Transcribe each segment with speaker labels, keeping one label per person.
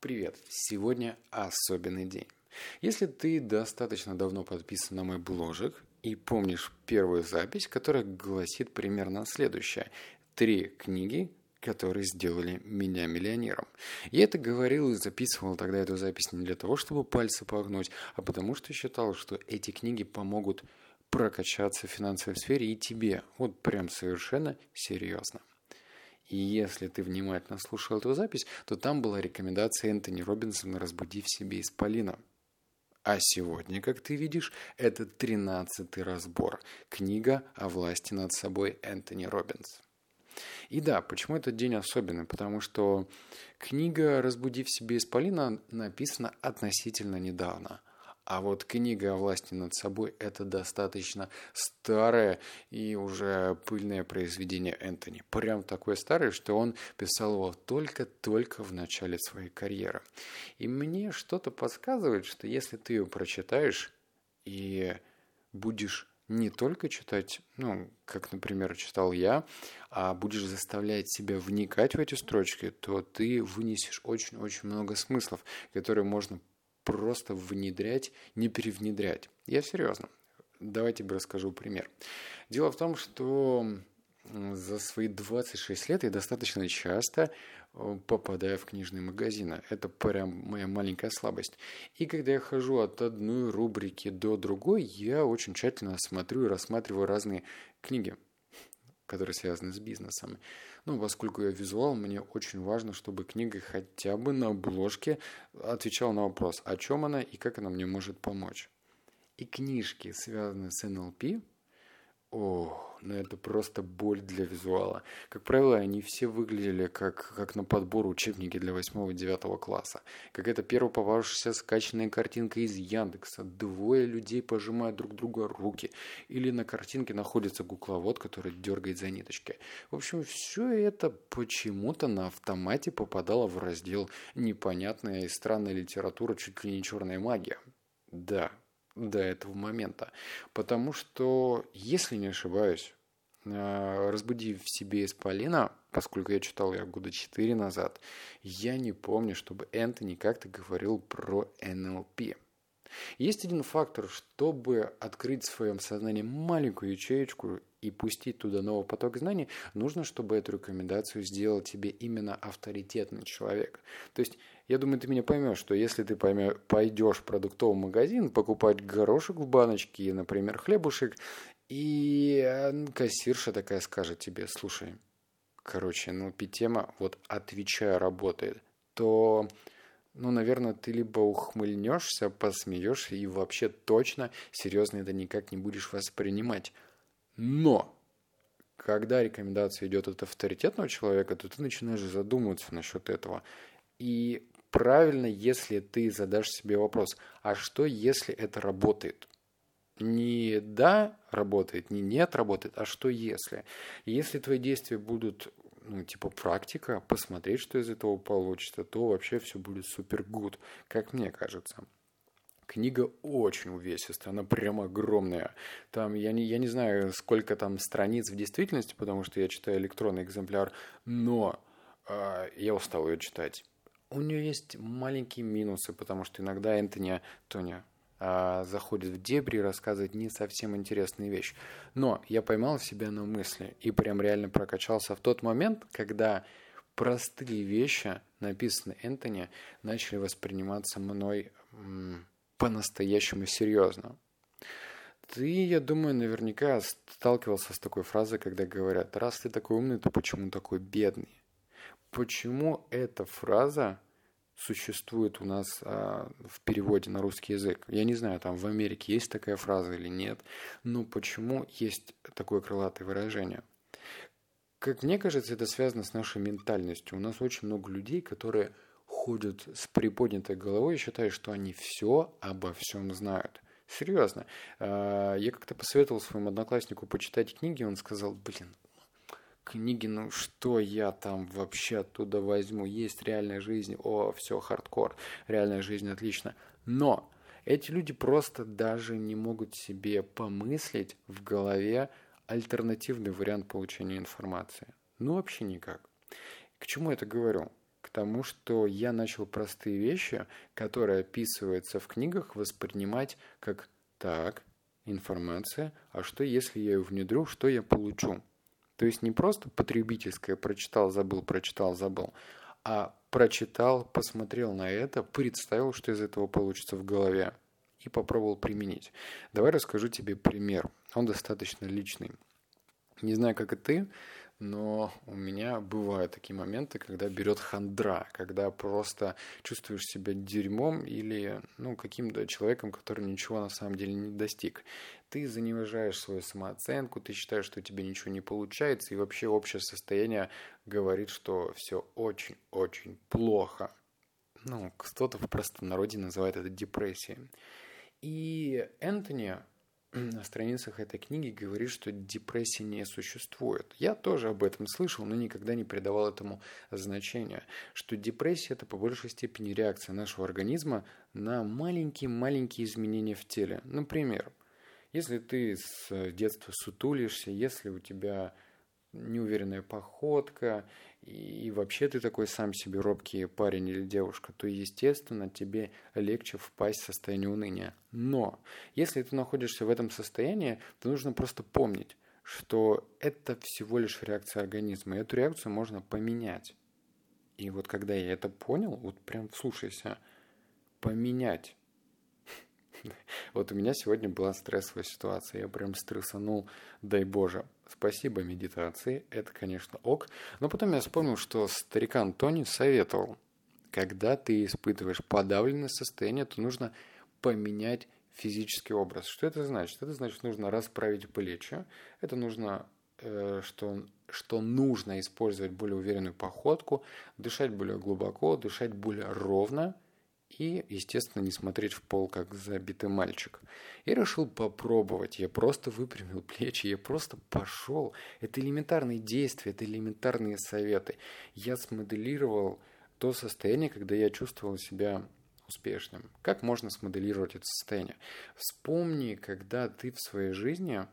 Speaker 1: Привет! Сегодня особенный день. Если ты достаточно давно подписан на мой бложек и помнишь первую запись, которая гласит примерно следующее. Три книги, которые сделали меня миллионером. Я это говорил и записывал тогда эту запись не для того, чтобы пальцы погнуть, а потому что считал, что эти книги помогут прокачаться в финансовой сфере и тебе. Вот прям совершенно серьезно. И если ты внимательно слушал эту запись, то там была рекомендация Энтони Робинсона «Разбуди в себе исполина». А сегодня, как ты видишь, это тринадцатый разбор. Книга о власти над собой Энтони Робинс. И да, почему этот день особенный? Потому что книга «Разбуди в себе исполина» написана относительно недавно – а вот книга о власти над собой – это достаточно старое и уже пыльное произведение Энтони. Прям такое старое, что он писал его только-только в начале своей карьеры. И мне что-то подсказывает, что если ты ее прочитаешь и будешь не только читать, ну, как, например, читал я, а будешь заставлять себя вникать в эти строчки, то ты вынесешь очень-очень много смыслов, которые можно просто внедрять, не перевнедрять. Я серьезно. Давайте тебе расскажу пример. Дело в том, что за свои 26 лет я достаточно часто э, попадаю в книжные магазины. Это прям моя маленькая слабость. И когда я хожу от одной рубрики до другой, я очень тщательно смотрю и рассматриваю разные книги, которые связаны с бизнесом. Ну, поскольку я визуал, мне очень важно, чтобы книга хотя бы на обложке отвечала на вопрос, о чем она и как она мне может помочь. И книжки, связанные с НЛП, о, ну это просто боль для визуала. Как правило, они все выглядели как, как на подбор учебники для 8-9 класса. Какая-то первая попавшаяся скачанная картинка из Яндекса. Двое людей пожимают друг друга руки. Или на картинке находится кукловод, который дергает за ниточки. В общем, все это почему-то на автомате попадало в раздел непонятная и странная литература, чуть ли не черная магия. Да, до этого момента. Потому что, если не ошибаюсь, э, разбуди в себе исполина, поскольку я читал ее года четыре назад, я не помню, чтобы Энтони как-то говорил про НЛП. Есть один фактор, чтобы открыть в своем сознании маленькую ячеечку и пустить туда новый поток знаний, нужно, чтобы эту рекомендацию сделал тебе именно авторитетный человек. То есть я думаю, ты меня поймешь, что если ты поймешь, пойдешь в продуктовый магазин покупать горошек в баночке, например, хлебушек, и кассирша такая скажет тебе, слушай, короче, ну, тема вот отвечая работает, то, ну, наверное, ты либо ухмыльнешься, посмеешься и вообще точно серьезно это никак не будешь воспринимать. Но когда рекомендация идет от авторитетного человека, то ты начинаешь задумываться насчет этого. И правильно, если ты задашь себе вопрос, а что, если это работает? Не да, работает, не нет, работает, а что если? Если твои действия будут ну, типа практика, посмотреть, что из этого получится, то вообще все будет супер гуд, как мне кажется. Книга очень увесистая, она прям огромная. Там, я не, я не знаю, сколько там страниц в действительности, потому что я читаю электронный экземпляр, но э, я устал ее читать у нее есть маленькие минусы, потому что иногда Энтони, Тоня, а, заходит в дебри и рассказывает не совсем интересные вещи. Но я поймал себя на мысли и прям реально прокачался в тот момент, когда простые вещи, написанные Энтони, начали восприниматься мной по-настоящему серьезно. Ты, я думаю, наверняка сталкивался с такой фразой, когда говорят, раз ты такой умный, то почему такой бедный? почему эта фраза существует у нас а, в переводе на русский язык. Я не знаю, там в Америке есть такая фраза или нет, но почему есть такое крылатое выражение? Как мне кажется, это связано с нашей ментальностью. У нас очень много людей, которые ходят с приподнятой головой и считают, что они все обо всем знают. Серьезно. А, я как-то посоветовал своему однокласснику почитать книги, он сказал, блин, книги, ну что я там вообще оттуда возьму? Есть реальная жизнь, о, все, хардкор, реальная жизнь отлично. Но эти люди просто даже не могут себе помыслить в голове альтернативный вариант получения информации. Ну, вообще никак. К чему это говорю? К тому, что я начал простые вещи, которые описываются в книгах, воспринимать как так, информация, а что если я ее внедрю, что я получу? То есть не просто потребительское прочитал, забыл, прочитал, забыл, а прочитал, посмотрел на это, представил, что из этого получится в голове и попробовал применить. Давай расскажу тебе пример. Он достаточно личный. Не знаю, как и ты, но у меня бывают такие моменты, когда берет хандра, когда просто чувствуешь себя дерьмом или ну, каким-то человеком, который ничего на самом деле не достиг. Ты занижаешь свою самооценку, ты считаешь, что у тебя ничего не получается, и вообще общее состояние говорит, что все очень-очень плохо. Ну, кто-то в простонародье называет это депрессией. И Энтони на страницах этой книги говорит, что депрессии не существует. Я тоже об этом слышал, но никогда не придавал этому значения. Что депрессия – это по большей степени реакция нашего организма на маленькие-маленькие изменения в теле. Например, если ты с детства сутулишься, если у тебя неуверенная походка, и вообще ты такой сам себе робкий парень или девушка, то, естественно, тебе легче впасть в состояние уныния. Но если ты находишься в этом состоянии, то нужно просто помнить, что это всего лишь реакция организма, и эту реакцию можно поменять. И вот когда я это понял, вот прям слушайся, поменять вот у меня сегодня была стрессовая ситуация, я прям стрессанул, дай боже. Спасибо медитации, это, конечно, ок. Но потом я вспомнил, что старикан Тони советовал, когда ты испытываешь подавленное состояние, то нужно поменять физический образ. Что это значит? Это значит, нужно расправить плечи, это нужно э, что, что нужно использовать более уверенную походку, дышать более глубоко, дышать более ровно – и, естественно, не смотреть в пол, как забитый мальчик. Я решил попробовать. Я просто выпрямил плечи, я просто пошел. Это элементарные действия, это элементарные советы. Я смоделировал то состояние, когда я чувствовал себя успешным. Как можно смоделировать это состояние? Вспомни, когда ты в своей жизни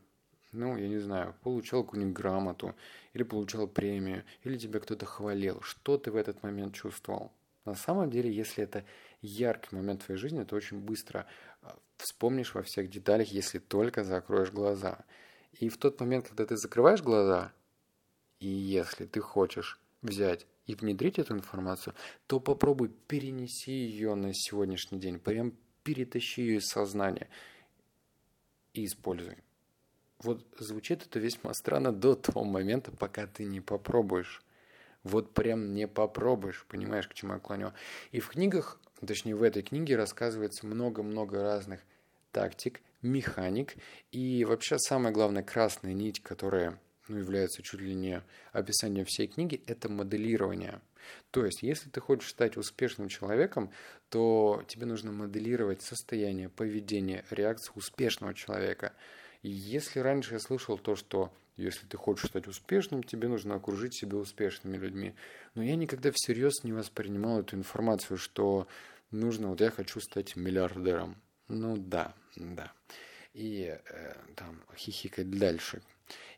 Speaker 1: ну, я не знаю, получал какую-нибудь грамоту, или получал премию, или тебя кто-то хвалил. Что ты в этот момент чувствовал? На самом деле, если это яркий момент в твоей жизни, ты очень быстро а, вспомнишь во всех деталях, если только закроешь глаза. И в тот момент, когда ты закрываешь глаза, и если ты хочешь взять и внедрить эту информацию, то попробуй перенеси ее на сегодняшний день, прям перетащи ее из сознания и используй. Вот звучит это весьма странно до того момента, пока ты не попробуешь. Вот прям не попробуешь, понимаешь, к чему я клоню. И в книгах, точнее в этой книге рассказывается много-много разных тактик, механик. И вообще самая главная красная нить, которая ну, является чуть ли не описанием всей книги, это моделирование. То есть, если ты хочешь стать успешным человеком, то тебе нужно моделировать состояние, поведение, реакцию успешного человека. И если раньше я слышал то, что если ты хочешь стать успешным, тебе нужно окружить себя успешными людьми. Но я никогда всерьез не воспринимал эту информацию, что нужно, вот я хочу стать миллиардером. Ну да, да. И э, там хихикать дальше.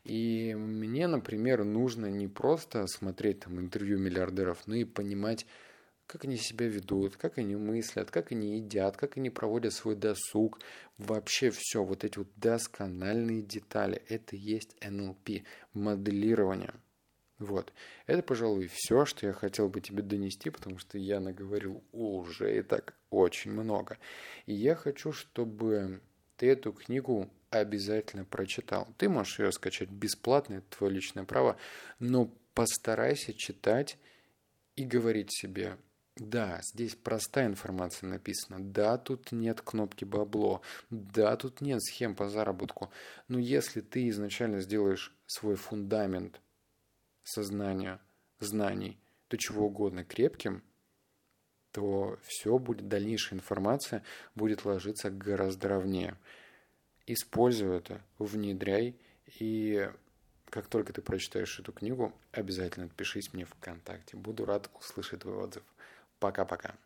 Speaker 1: И мне, например, нужно не просто смотреть там интервью миллиардеров, но и понимать, как они себя ведут, как они мыслят, как они едят, как они проводят свой досуг. Вообще все, вот эти вот доскональные детали, это есть НЛП, моделирование. Вот. Это, пожалуй, все, что я хотел бы тебе донести, потому что я наговорил уже и так очень много. И я хочу, чтобы ты эту книгу обязательно прочитал. Ты можешь ее скачать бесплатно, это твое личное право, но постарайся читать и говорить себе, да, здесь простая информация написана. Да, тут нет кнопки бабло. Да, тут нет схем по заработку. Но если ты изначально сделаешь свой фундамент сознания, знаний, то чего угодно крепким, то все будет, дальнейшая информация будет ложиться гораздо ровнее. Используй это, внедряй, и как только ты прочитаешь эту книгу, обязательно отпишись мне ВКонтакте. Буду рад услышать твой отзыв. Пока-пока.